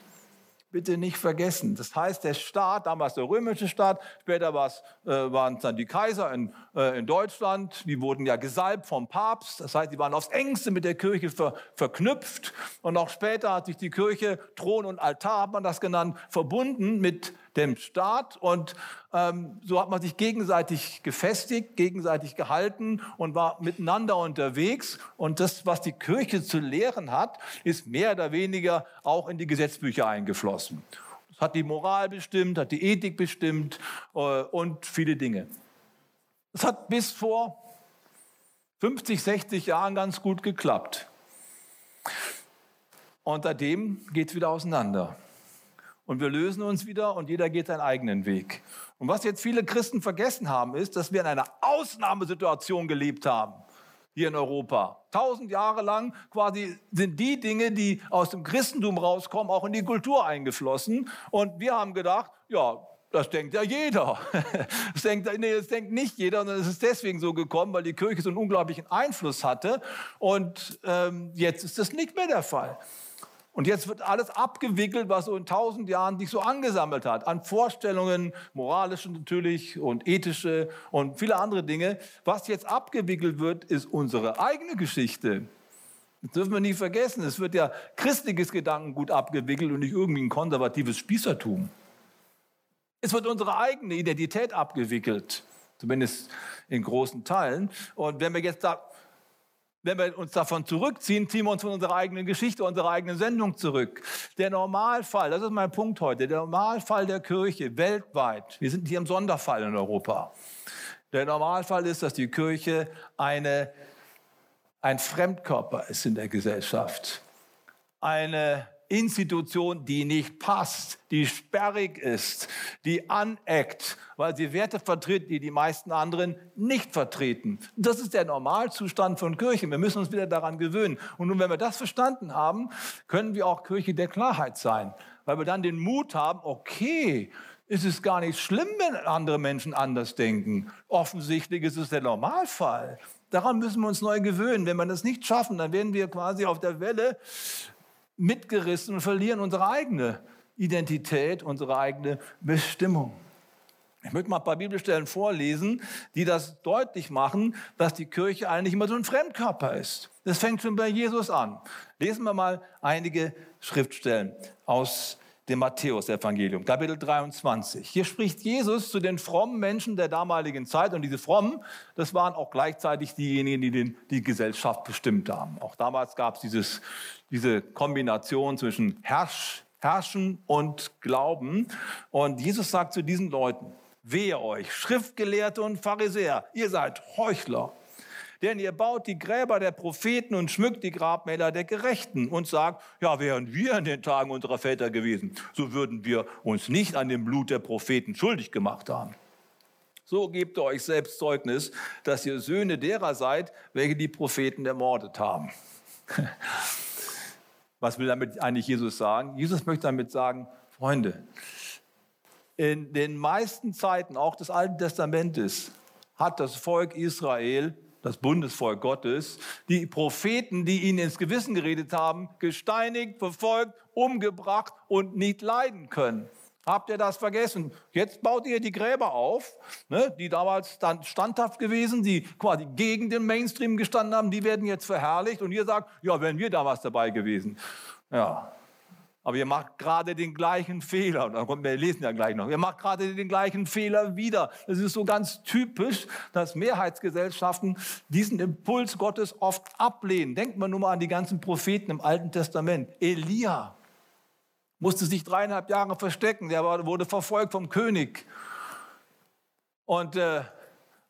Bitte nicht vergessen. Das heißt, der Staat, damals der römische Staat, später äh, waren es dann die Kaiser in, äh, in, Deutschland, die wurden ja gesalbt vom Papst. Das heißt, die waren aufs engste mit der Kirche ver, verknüpft. Und auch später hat sich die Kirche, Thron und Altar hat man das genannt, verbunden mit dem Staat. Und ähm, so hat man sich gegenseitig gefestigt, gegenseitig gehalten und war miteinander unterwegs. Und das, was die Kirche zu lehren hat, ist mehr oder weniger auch in die Gesetzbücher eingeflossen. Das hat die Moral bestimmt, hat die Ethik bestimmt äh, und viele Dinge. Das hat bis vor 50, 60 Jahren ganz gut geklappt. Und seitdem geht es wieder auseinander. Und wir lösen uns wieder und jeder geht seinen eigenen Weg. Und was jetzt viele Christen vergessen haben, ist, dass wir in einer Ausnahmesituation gelebt haben hier in Europa. Tausend Jahre lang quasi sind die Dinge, die aus dem Christentum rauskommen, auch in die Kultur eingeflossen. Und wir haben gedacht, ja, das denkt ja jeder. <laughs> Das denkt, nee, das denkt nicht jeder, sondern es ist deswegen so gekommen, weil die Kirche so einen unglaublichen Einfluss hatte. Und ähm, jetzt ist das nicht mehr der Fall. Und jetzt wird alles abgewickelt, was so in tausend Jahren sich so angesammelt hat, an Vorstellungen, moralische natürlich und ethische und viele andere Dinge. Was jetzt abgewickelt wird, ist unsere eigene Geschichte. Das dürfen wir nie vergessen. Es wird ja christliches Gedankengut abgewickelt und nicht irgendwie ein konservatives Spießertum. Es wird unsere eigene Identität abgewickelt, zumindest in großen Teilen. Und wenn wir jetzt da wenn wir uns davon zurückziehen, ziehen wir uns von unserer eigenen Geschichte, unserer eigenen Sendung zurück. Der Normalfall, das ist mein Punkt heute, der Normalfall der Kirche weltweit, wir sind hier im Sonderfall in Europa. Der Normalfall ist, dass die Kirche eine, ein Fremdkörper ist in der Gesellschaft. Eine Institution, die nicht passt, die sperrig ist, die aneckt, weil sie Werte vertritt, die die meisten anderen nicht vertreten. Das ist der Normalzustand von Kirche. Wir müssen uns wieder daran gewöhnen. Und nun, wenn wir das verstanden haben, können wir auch Kirche der Klarheit sein, weil wir dann den Mut haben, okay, ist es gar nicht schlimm, wenn andere Menschen anders denken. Offensichtlich ist es der Normalfall. Daran müssen wir uns neu gewöhnen. Wenn wir das nicht schaffen, dann werden wir quasi auf der Welle mitgerissen und verlieren unsere eigene Identität, unsere eigene Bestimmung. Ich möchte mal ein paar Bibelstellen vorlesen, die das deutlich machen, dass die Kirche eigentlich immer so ein Fremdkörper ist. Das fängt schon bei Jesus an. Lesen wir mal einige Schriftstellen aus dem Matthäus-Evangelium, Kapitel 23. Hier spricht Jesus zu den frommen Menschen der damaligen Zeit. Und diese frommen, das waren auch gleichzeitig diejenigen, die den, die Gesellschaft bestimmt haben. Auch damals gab es dieses, diese Kombination zwischen Herrsch, Herrschen und Glauben. Und Jesus sagt zu diesen Leuten, wehe euch, Schriftgelehrte und Pharisäer, ihr seid Heuchler. Denn ihr baut die Gräber der Propheten und schmückt die Grabmäler der Gerechten und sagt, ja, wären wir in den Tagen unserer Väter gewesen, so würden wir uns nicht an dem Blut der Propheten schuldig gemacht haben. So gebt ihr euch selbst Zeugnis, dass ihr Söhne derer seid, welche die Propheten ermordet haben. <laughs> Was will damit eigentlich Jesus sagen? Jesus möchte damit sagen, Freunde, in den meisten Zeiten, auch des Alten Testamentes, hat das Volk Israel das Bundesvolk Gottes, die Propheten, die ihnen ins Gewissen geredet haben, gesteinigt, verfolgt, umgebracht und nicht leiden können. Habt ihr das vergessen? Jetzt baut ihr die Gräber auf, ne, die damals dann standhaft gewesen, die quasi gegen den Mainstream gestanden haben, die werden jetzt verherrlicht und ihr sagt, ja, wären wir damals dabei gewesen. Ja, aber ihr macht gerade den gleichen Fehler. Wir lesen ja gleich noch. Ihr macht gerade den gleichen Fehler wieder. Es ist so ganz typisch, dass Mehrheitsgesellschaften diesen Impuls Gottes oft ablehnen. Denkt man nur mal an die ganzen Propheten im Alten Testament. Elia musste sich dreieinhalb Jahre verstecken. Der wurde verfolgt vom König. Und äh,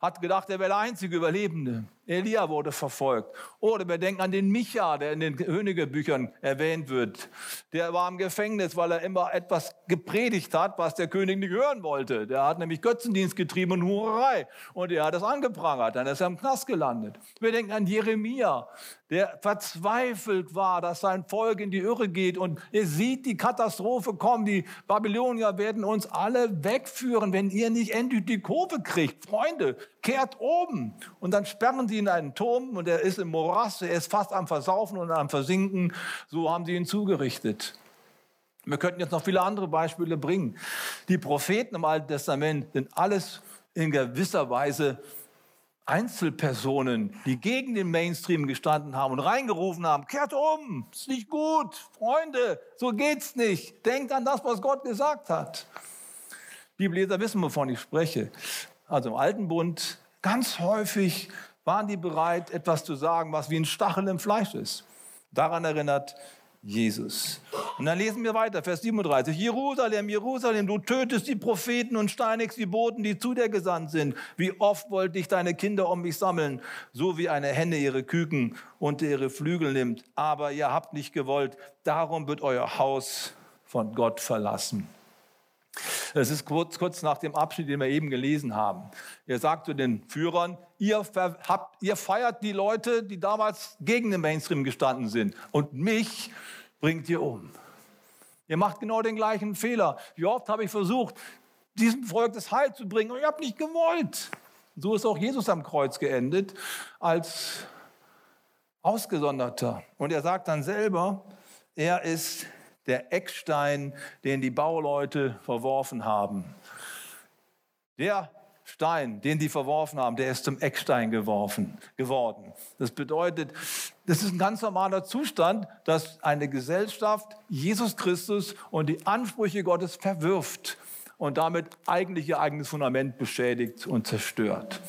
hat gedacht, er wäre der einzige Überlebende. Elia wurde verfolgt. Oder wir denken an den Micha, der in den Königebüchern erwähnt wird. Der war im Gefängnis, weil er immer etwas gepredigt hat, was der König nicht hören wollte. Der hat nämlich Götzendienst getrieben und Hurerei. Und er hat das angeprangert. Dann ist er im Knast gelandet. Wir denken an Jeremia, der verzweifelt war, dass sein Volk in die Irre geht. Und er sieht die Katastrophe kommen. Die Babylonier werden uns alle wegführen, wenn ihr nicht endlich die Kurve kriegt. Freunde, kehrt oben. Und dann sperren sie in einen Turm und er ist im Morass, er ist fast am Versaufen und am Versinken. So haben sie ihn zugerichtet. Wir könnten jetzt noch viele andere Beispiele bringen. Die Propheten im Alten Testament sind alles in gewisser Weise Einzelpersonen, die gegen den Mainstream gestanden haben und reingerufen haben, kehrt um, ist nicht gut, Freunde, so geht's nicht. Denkt an das, was Gott gesagt hat. Bibelleser wissen, wovon ich spreche. Also im Alten Bund, ganz häufig waren die bereit, etwas zu sagen, was wie ein Stachel im Fleisch ist. Daran erinnert Jesus. Und dann lesen wir weiter, Vers 37. Jerusalem, Jerusalem, du tötest die Propheten und steinigst die Boten, die zu dir gesandt sind. Wie oft wollte ich deine Kinder um mich sammeln, so wie eine Henne ihre Küken unter ihre Flügel nimmt. Aber ihr habt nicht gewollt, darum wird euer Haus von Gott verlassen. Es ist kurz, kurz nach dem Abschnitt, den wir eben gelesen haben. Er sagt zu den Führern, ihr, habt, ihr feiert die Leute, die damals gegen den Mainstream gestanden sind. Und mich bringt ihr um. Ihr macht genau den gleichen Fehler. Wie oft habe ich versucht, diesem Volk das Heil zu bringen und ihr habt nicht gewollt. So ist auch Jesus am Kreuz geendet als Ausgesonderter. Und er sagt dann selber, er ist der Eckstein, den die Bauleute verworfen haben. Der Stein, den die verworfen haben, der ist zum Eckstein geworfen, geworden. Das bedeutet, das ist ein ganz normaler Zustand, dass eine Gesellschaft Jesus Christus und die Ansprüche Gottes verwirft und damit eigentlich ihr eigenes Fundament beschädigt und zerstört.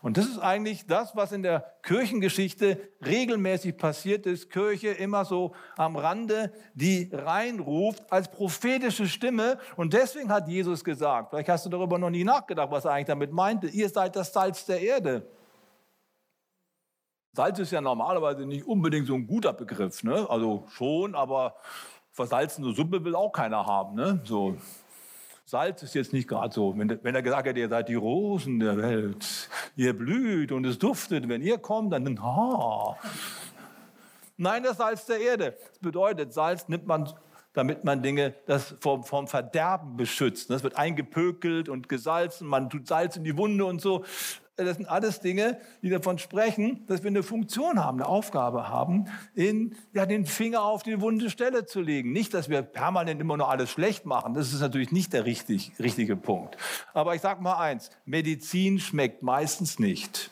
Und das ist eigentlich das, was in der Kirchengeschichte regelmäßig passiert ist. Kirche immer so am Rande, die reinruft als prophetische Stimme. Und deswegen hat Jesus gesagt, vielleicht hast du darüber noch nie nachgedacht, was er eigentlich damit meinte, ihr seid das Salz der Erde. Salz ist ja normalerweise nicht unbedingt so ein guter Begriff. Ne? Also schon, aber versalzene Suppe will auch keiner haben. Ne? So, Salz ist jetzt nicht gerade so. Wenn, wenn, er gesagt hätte, ihr seid die Rosen der Welt, ihr blüht und es duftet, wenn ihr kommt, dann, ha. Nein, das Salz der Erde. Das bedeutet, Salz nimmt man, damit man Dinge das vom, vom Verderben beschützt. Das wird eingepökelt und gesalzen, man tut Salz in die Wunde und so. Das sind alles Dinge, die davon sprechen, dass wir eine Funktion haben, eine Aufgabe haben, in, ja, den Finger auf die wunde Stelle zu legen. Nicht, dass wir permanent immer nur alles schlecht machen. Das ist natürlich nicht der richtig, richtige Punkt. Aber ich sage mal eins, Medizin schmeckt meistens nicht.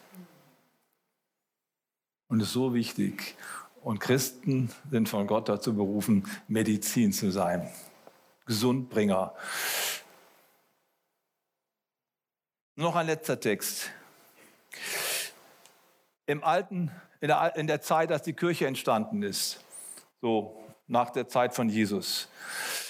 Und ist so wichtig. Und Christen sind von Gott dazu berufen, Medizin zu sein. Gesundbringer. Noch ein letzter Text. Im Alten, in der, in der Zeit, als die Kirche entstanden ist, so nach der Zeit von Jesus,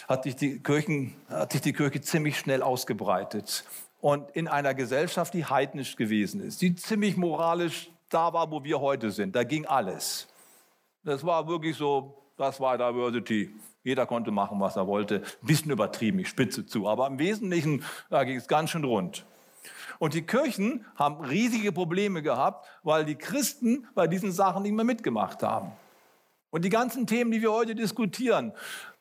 hat sich die, Kirchen, hat sich die Kirche ziemlich schnell ausgebreitet. Und in einer Gesellschaft, die heidnisch gewesen ist, die ziemlich moralisch da war, wo wir heute sind, da ging alles. Das war wirklich so, das war Diversity. Jeder konnte machen, was er wollte. Ein bisschen übertrieben, ich spitze zu. Aber im Wesentlichen, ging es ganz schön rund. Und die Kirchen haben riesige Probleme gehabt, weil die Christen bei diesen Sachen nicht mehr mitgemacht haben. Und die ganzen Themen, die wir heute diskutieren,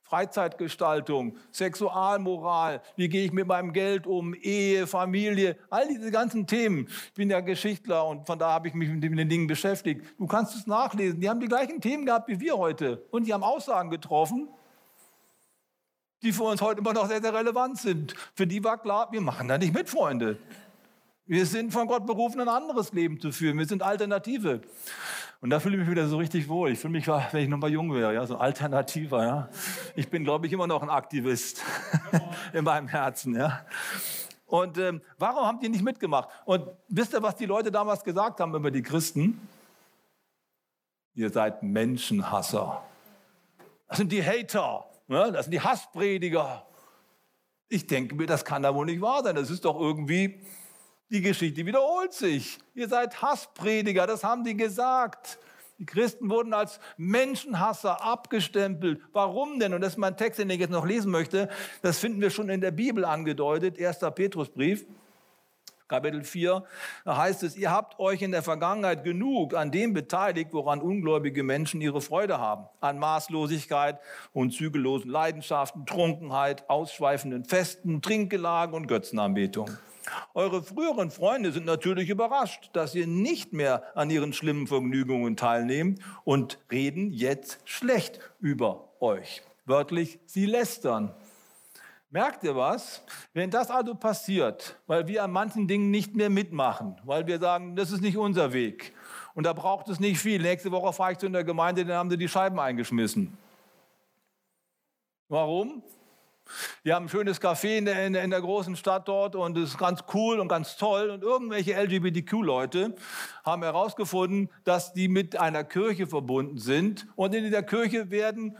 Freizeitgestaltung, Sexualmoral, wie gehe ich mit meinem Geld um, Ehe, Familie, all diese ganzen Themen. Ich bin ja Geschichtler und von da habe ich mich mit den Dingen beschäftigt. Du kannst es nachlesen. Die haben die gleichen Themen gehabt wie wir heute und die haben Aussagen getroffen, die für uns heute immer noch sehr, sehr relevant sind. Für die war klar, wir machen da nicht mit, Freunde. Wir sind von Gott berufen, ein anderes Leben zu führen. Wir sind Alternative. Und da fühle ich mich wieder so richtig wohl. Ich fühle mich, wenn ich noch mal jung wäre, ja, so alternativer. Ja. Ich bin, glaube ich, immer noch ein Aktivist <laughs> in meinem Herzen. Ja. Und ähm, warum haben die nicht mitgemacht? Und wisst ihr, was die Leute damals gesagt haben über die Christen? Ihr seid Menschenhasser. Das sind die Hater. Ja, das sind die Hassprediger. Ich denke mir, das kann da wohl nicht wahr sein. Das ist doch irgendwie die Geschichte wiederholt sich. Ihr seid Hassprediger, das haben die gesagt. Die Christen wurden als Menschenhasser abgestempelt. Warum denn? Und das ist mein Text, den ich jetzt noch lesen möchte. Das finden wir schon in der Bibel angedeutet. 1. Petrusbrief, Kapitel 4. Da heißt es, ihr habt euch in der Vergangenheit genug an dem beteiligt, woran ungläubige Menschen ihre Freude haben. An Maßlosigkeit und zügellosen Leidenschaften, Trunkenheit, ausschweifenden Festen, Trinkgelagen und Götzenanbetung. Eure früheren Freunde sind natürlich überrascht, dass ihr nicht mehr an ihren schlimmen Vergnügungen teilnehmt und reden jetzt schlecht über euch. wörtlich, sie lästern. Merkt ihr was? Wenn das also passiert, weil wir an manchen Dingen nicht mehr mitmachen, weil wir sagen, das ist nicht unser Weg und da braucht es nicht viel. Nächste Woche fahre ich zu einer Gemeinde, dann haben sie die Scheiben eingeschmissen. Warum? Wir haben ein schönes Café in der, in, der, in der, großen Stadt dort und es ist ganz cool und ganz toll. Und irgendwelche LGBTQ-Leute haben herausgefunden, dass die mit einer Kirche verbunden sind. Und in der Kirche werden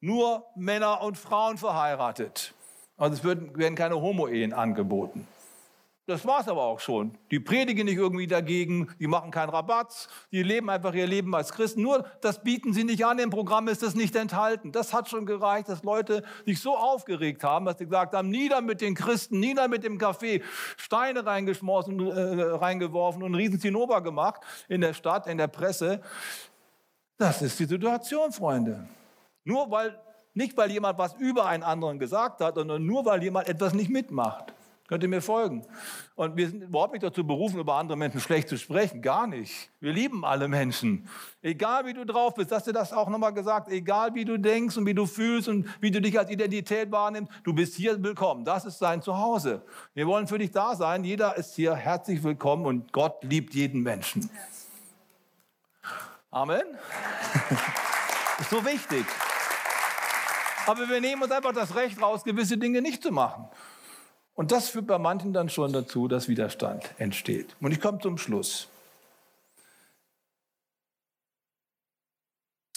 nur Männer und Frauen verheiratet. Also es werden keine Homo-Ehen angeboten. Das war es aber auch schon. Die predigen nicht irgendwie dagegen, die machen keinen Rabatz, die leben einfach ihr Leben als Christen. Nur das bieten sie nicht an, im Programm ist das nicht enthalten. Das hat schon gereicht, dass Leute sich so aufgeregt haben, dass sie gesagt haben, nieder mit den Christen, nieder mit dem Kaffee, Steine reingeschmolzen, äh, reingeworfen und einen riesen Zinnober gemacht in der Stadt, in der Presse. Das ist die Situation, Freunde. Nur weil, nicht weil jemand was über einen anderen gesagt hat, sondern nur weil jemand etwas nicht mitmacht. Könnt ihr mir folgen? Und wir sind überhaupt nicht dazu berufen, über andere Menschen schlecht zu sprechen. Gar nicht. Wir lieben alle Menschen. Egal wie du drauf bist, hast du das auch nochmal gesagt, egal wie du denkst und wie du fühlst und wie du dich als Identität wahrnimmst, du bist hier willkommen. Das ist dein Zuhause. Wir wollen für dich da sein. Jeder ist hier herzlich willkommen und Gott liebt jeden Menschen. Amen. <laughs> ist so wichtig. Aber wir nehmen uns einfach das Recht raus, gewisse Dinge nicht zu machen. Und das führt bei manchen dann schon dazu, dass Widerstand entsteht. Und ich komme zum Schluss.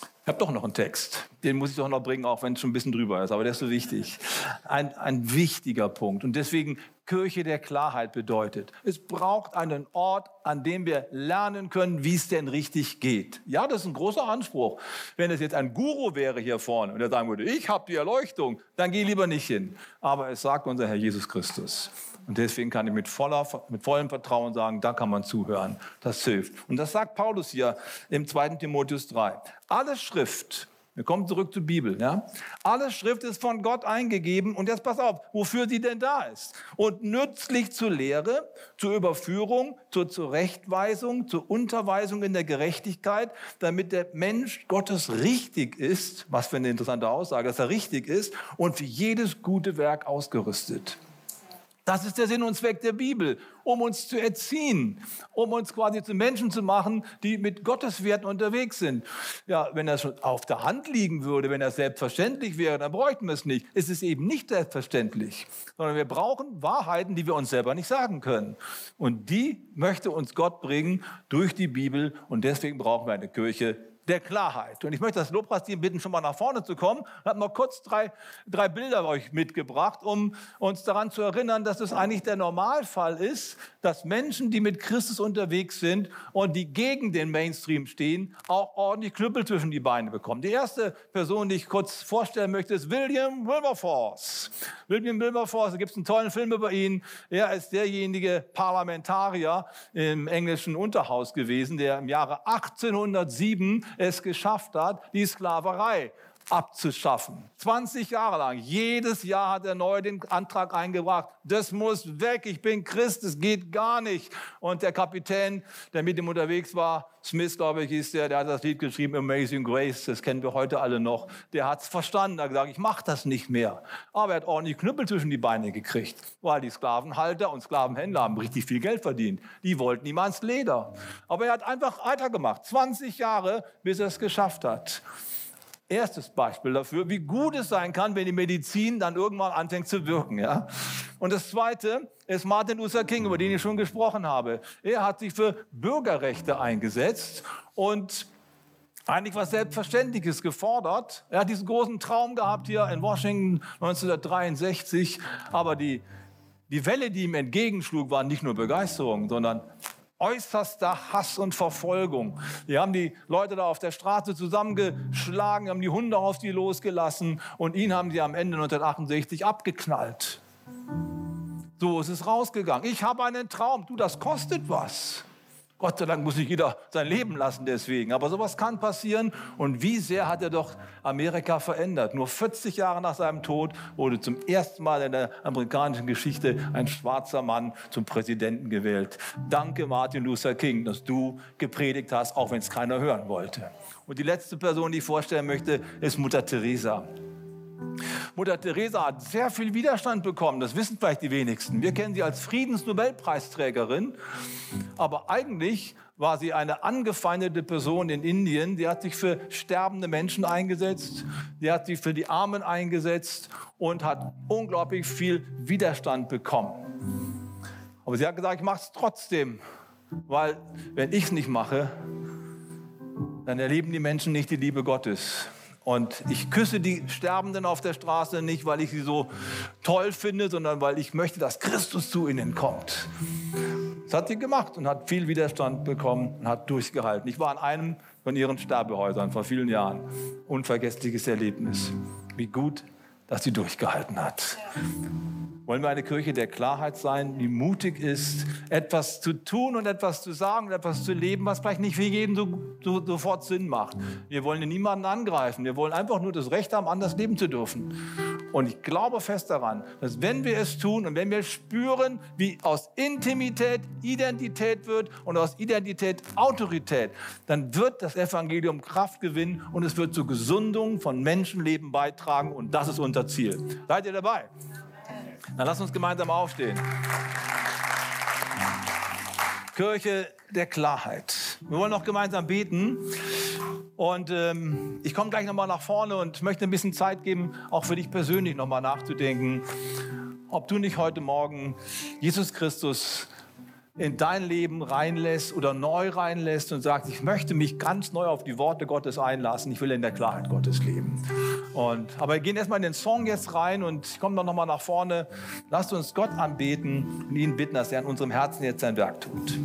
Ich habe doch noch einen Text. Den muss ich doch noch bringen, auch wenn es schon ein bisschen drüber ist. Aber der ist so wichtig. Ein, ein wichtiger Punkt. Und deswegen Kirche der Klarheit bedeutet. Es braucht einen Ort, an dem wir lernen können, wie es denn richtig geht. Ja, das ist ein großer Anspruch. Wenn es jetzt ein Guru wäre hier vorne und er sagen würde, ich habe die Erleuchtung, dann geh lieber nicht hin. Aber es sagt unser Herr Jesus Christus. Und deswegen kann ich mit, voller, mit vollem Vertrauen sagen, da kann man zuhören. Das hilft. Und das sagt Paulus hier im 2. Timotheus 3. Alle Schrift wir kommen zurück zur Bibel. Ja? Alle Schrift ist von Gott eingegeben und jetzt pass auf, wofür sie denn da ist. Und nützlich zur Lehre, zur Überführung, zur Zurechtweisung, zur Unterweisung in der Gerechtigkeit, damit der Mensch Gottes richtig ist, was für eine interessante Aussage, dass er richtig ist und für jedes gute Werk ausgerüstet. Das ist der Sinn und Zweck der Bibel, um uns zu erziehen, um uns quasi zu Menschen zu machen, die mit Gotteswerten unterwegs sind. Ja, wenn das schon auf der Hand liegen würde, wenn das selbstverständlich wäre, dann bräuchten wir es nicht. Es ist eben nicht selbstverständlich, sondern wir brauchen Wahrheiten, die wir uns selber nicht sagen können. Und die möchte uns Gott bringen durch die Bibel und deswegen brauchen wir eine Kirche, der Klarheit. Und ich möchte das Lobpreisteam bitten, schon mal nach vorne zu kommen. Ich habe noch kurz drei, drei Bilder euch mitgebracht, um uns daran zu erinnern, dass es eigentlich der Normalfall ist, dass Menschen, die mit Christus unterwegs sind und die gegen den Mainstream stehen, auch ordentlich Knüppel zwischen die Beine bekommen. Die erste Person, die ich kurz vorstellen möchte, ist William Wilberforce. William Wilberforce, da gibt es einen tollen Film über ihn. Er ist derjenige Parlamentarier im englischen Unterhaus gewesen, der im Jahre 1807 es geschafft hat, die Sklaverei abzuschaffen. 20 Jahre lang. Jedes Jahr hat er neu den Antrag eingebracht. Das muss weg. Ich bin Christ. Das geht gar nicht. Und der Kapitän, der mit ihm unterwegs war, Smith, glaube ich, hieß der, der hat das Lied geschrieben, Amazing Grace. Das kennen wir heute alle noch. Der hat es verstanden. Er hat gesagt, ich mache das nicht mehr. Aber er hat ordentlich Knüppel zwischen die Beine gekriegt, weil die Sklavenhalter und Sklavenhändler haben richtig viel Geld verdient. Die wollten ihm ans Leder. Aber er hat einfach weitergemacht. 20 Jahre, bis er es geschafft hat. Erstes Beispiel dafür, wie gut es sein kann, wenn die Medizin dann irgendwann anfängt zu wirken. Ja? Und das Zweite ist Martin Luther King, über den ich schon gesprochen habe. Er hat sich für Bürgerrechte eingesetzt und eigentlich was Selbstverständliches gefordert. Er hat diesen großen Traum gehabt hier in Washington 1963, aber die, die Welle, die ihm entgegenschlug, war nicht nur Begeisterung, sondern äußerster Hass und Verfolgung. Die haben die Leute da auf der Straße zusammengeschlagen, haben die Hunde auf die losgelassen und ihn haben sie am Ende 1968 abgeknallt. So ist es rausgegangen. Ich habe einen Traum. Du, das kostet was. Gott sei Dank muss nicht jeder sein Leben lassen deswegen. Aber sowas kann passieren. Und wie sehr hat er doch Amerika verändert? Nur 40 Jahre nach seinem Tod wurde zum ersten Mal in der amerikanischen Geschichte ein schwarzer Mann zum Präsidenten gewählt. Danke, Martin Luther King, dass du gepredigt hast, auch wenn es keiner hören wollte. Und die letzte Person, die ich vorstellen möchte, ist Mutter Teresa. Mutter Teresa hat sehr viel Widerstand bekommen, das wissen vielleicht die wenigsten. Wir kennen sie als Friedensnobelpreisträgerin, aber eigentlich war sie eine angefeindete Person in Indien. Die hat sich für sterbende Menschen eingesetzt, die hat sich für die Armen eingesetzt und hat unglaublich viel Widerstand bekommen. Aber sie hat gesagt, ich mache es trotzdem, weil wenn ich es nicht mache, dann erleben die Menschen nicht die Liebe Gottes. Und ich küsse die Sterbenden auf der Straße nicht, weil ich sie so toll finde, sondern weil ich möchte, dass Christus zu ihnen kommt. Das hat sie gemacht und hat viel Widerstand bekommen und hat durchgehalten. Ich war an einem von ihren Sterbehäusern vor vielen Jahren. Unvergessliches Erlebnis. Wie gut, dass sie durchgehalten hat. Wollen wir eine Kirche der Klarheit sein, die mutig ist, etwas zu tun und etwas zu sagen und etwas zu leben, was vielleicht nicht für jeden so, so, sofort Sinn macht. Wir wollen niemanden angreifen. Wir wollen einfach nur das Recht haben, anders leben zu dürfen. Und ich glaube fest daran, dass wenn wir es tun und wenn wir spüren, wie aus Intimität Identität wird und aus Identität Autorität, dann wird das Evangelium Kraft gewinnen und es wird zur Gesundung von Menschenleben beitragen. Und das ist unser Ziel. Seid ihr dabei? Dann lass uns gemeinsam aufstehen. Kirche der Klarheit. Wir wollen noch gemeinsam beten. Und ähm, ich komme gleich nochmal nach vorne und möchte ein bisschen Zeit geben, auch für dich persönlich nochmal nachzudenken, ob du nicht heute Morgen Jesus Christus in dein Leben reinlässt oder neu reinlässt und sagst, ich möchte mich ganz neu auf die Worte Gottes einlassen, ich will in der Klarheit Gottes leben. Und, aber wir gehen erstmal in den Song jetzt rein und ich komme dann nochmal nach vorne. Lasst uns Gott anbeten und ihn bitten, dass er in unserem Herzen jetzt sein Werk tut.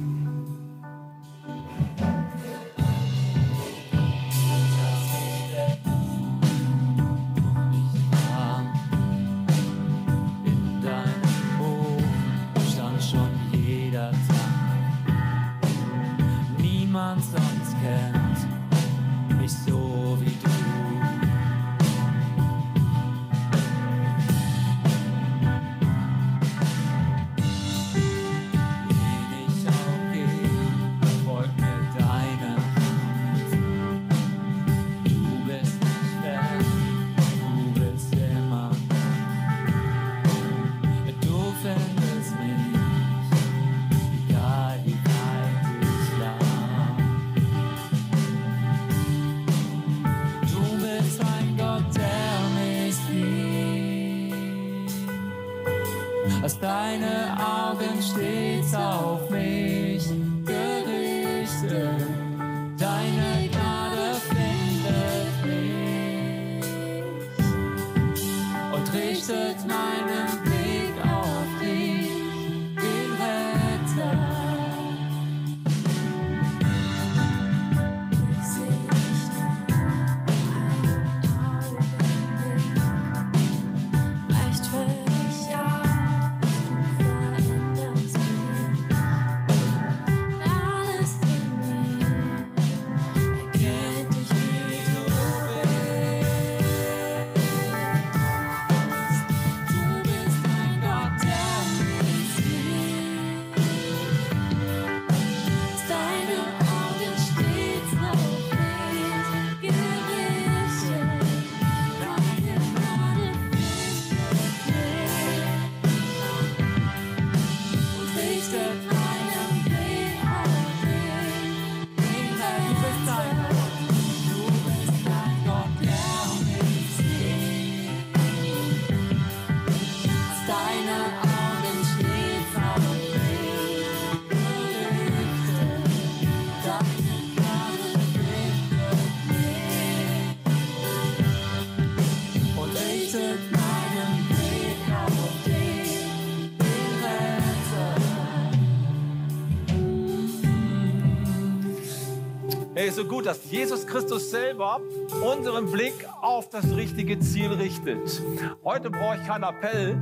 hands. He saw. So gut, dass Jesus Christus selber unseren Blick auf das richtige Ziel richtet. Heute brauche ich keinen Appell,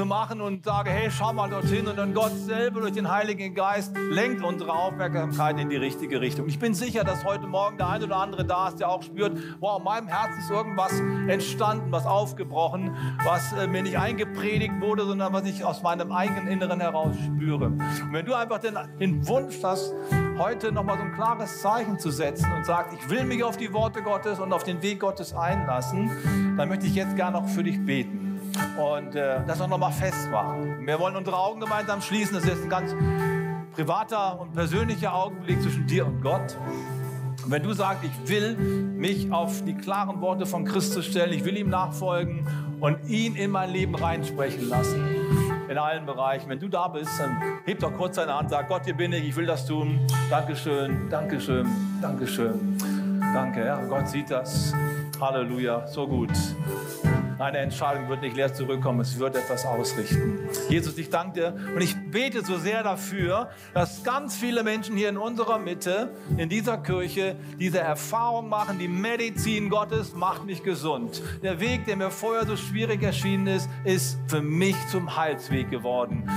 zu machen und sage, hey, schau mal dorthin und dann Gott selber durch den Heiligen Geist lenkt unsere Aufmerksamkeit in die richtige Richtung. Ich bin sicher, dass heute Morgen der eine oder andere da ist, der auch spürt, wow, in meinem Herzen ist irgendwas entstanden, was aufgebrochen, was äh, mir nicht eingepredigt wurde, sondern was ich aus meinem eigenen Inneren heraus spüre. Und wenn du einfach den, den Wunsch hast, heute nochmal so ein klares Zeichen zu setzen und sagst, ich will mich auf die Worte Gottes und auf den Weg Gottes einlassen, dann möchte ich jetzt gerne auch für dich beten und äh, das auch nochmal festmachen. Wir wollen unsere Augen gemeinsam schließen. Das ist ein ganz privater und persönlicher Augenblick zwischen dir und Gott. Und wenn du sagst, ich will mich auf die klaren Worte von Christus stellen, ich will ihm nachfolgen und ihn in mein Leben reinsprechen lassen, in allen Bereichen. Wenn du da bist, dann heb doch kurz deine Hand, sag Gott, hier bin ich, ich will das tun. Dankeschön, Dankeschön, Dankeschön. Danke, ja, Gott sieht das. Halleluja, so gut. Deine Entscheidung wird nicht leer zurückkommen, es wird etwas ausrichten. Jesus, ich danke dir und ich bete so sehr dafür, dass ganz viele Menschen hier in unserer Mitte, in dieser Kirche, diese Erfahrung machen, die Medizin Gottes macht mich gesund. Der Weg, der mir vorher so schwierig erschienen ist, ist für mich zum Heilsweg geworden.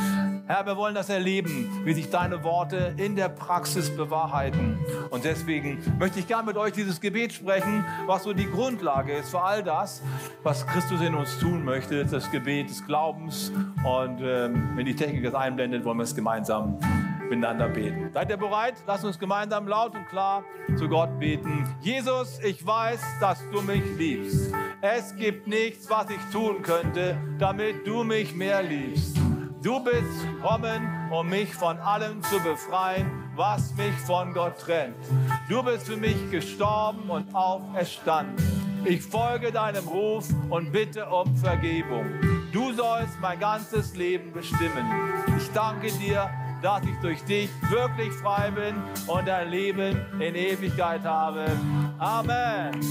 Herr, wir wollen das erleben, wie sich deine Worte in der Praxis bewahrheiten. Und deswegen möchte ich gerne mit euch dieses Gebet sprechen, was so die Grundlage ist für all das, was Christus in uns tun möchte, das Gebet des Glaubens. Und ähm, wenn die Technik das einblendet, wollen wir es gemeinsam miteinander beten. Seid ihr bereit? Lasst uns gemeinsam laut und klar zu Gott beten. Jesus, ich weiß, dass du mich liebst. Es gibt nichts, was ich tun könnte, damit du mich mehr liebst. Du bist gekommen, um mich von allem zu befreien, was mich von Gott trennt. Du bist für mich gestorben und auferstanden. Ich folge deinem Ruf und bitte um Vergebung. Du sollst mein ganzes Leben bestimmen. Ich danke dir, dass ich durch dich wirklich frei bin und ein Leben in Ewigkeit habe. Amen.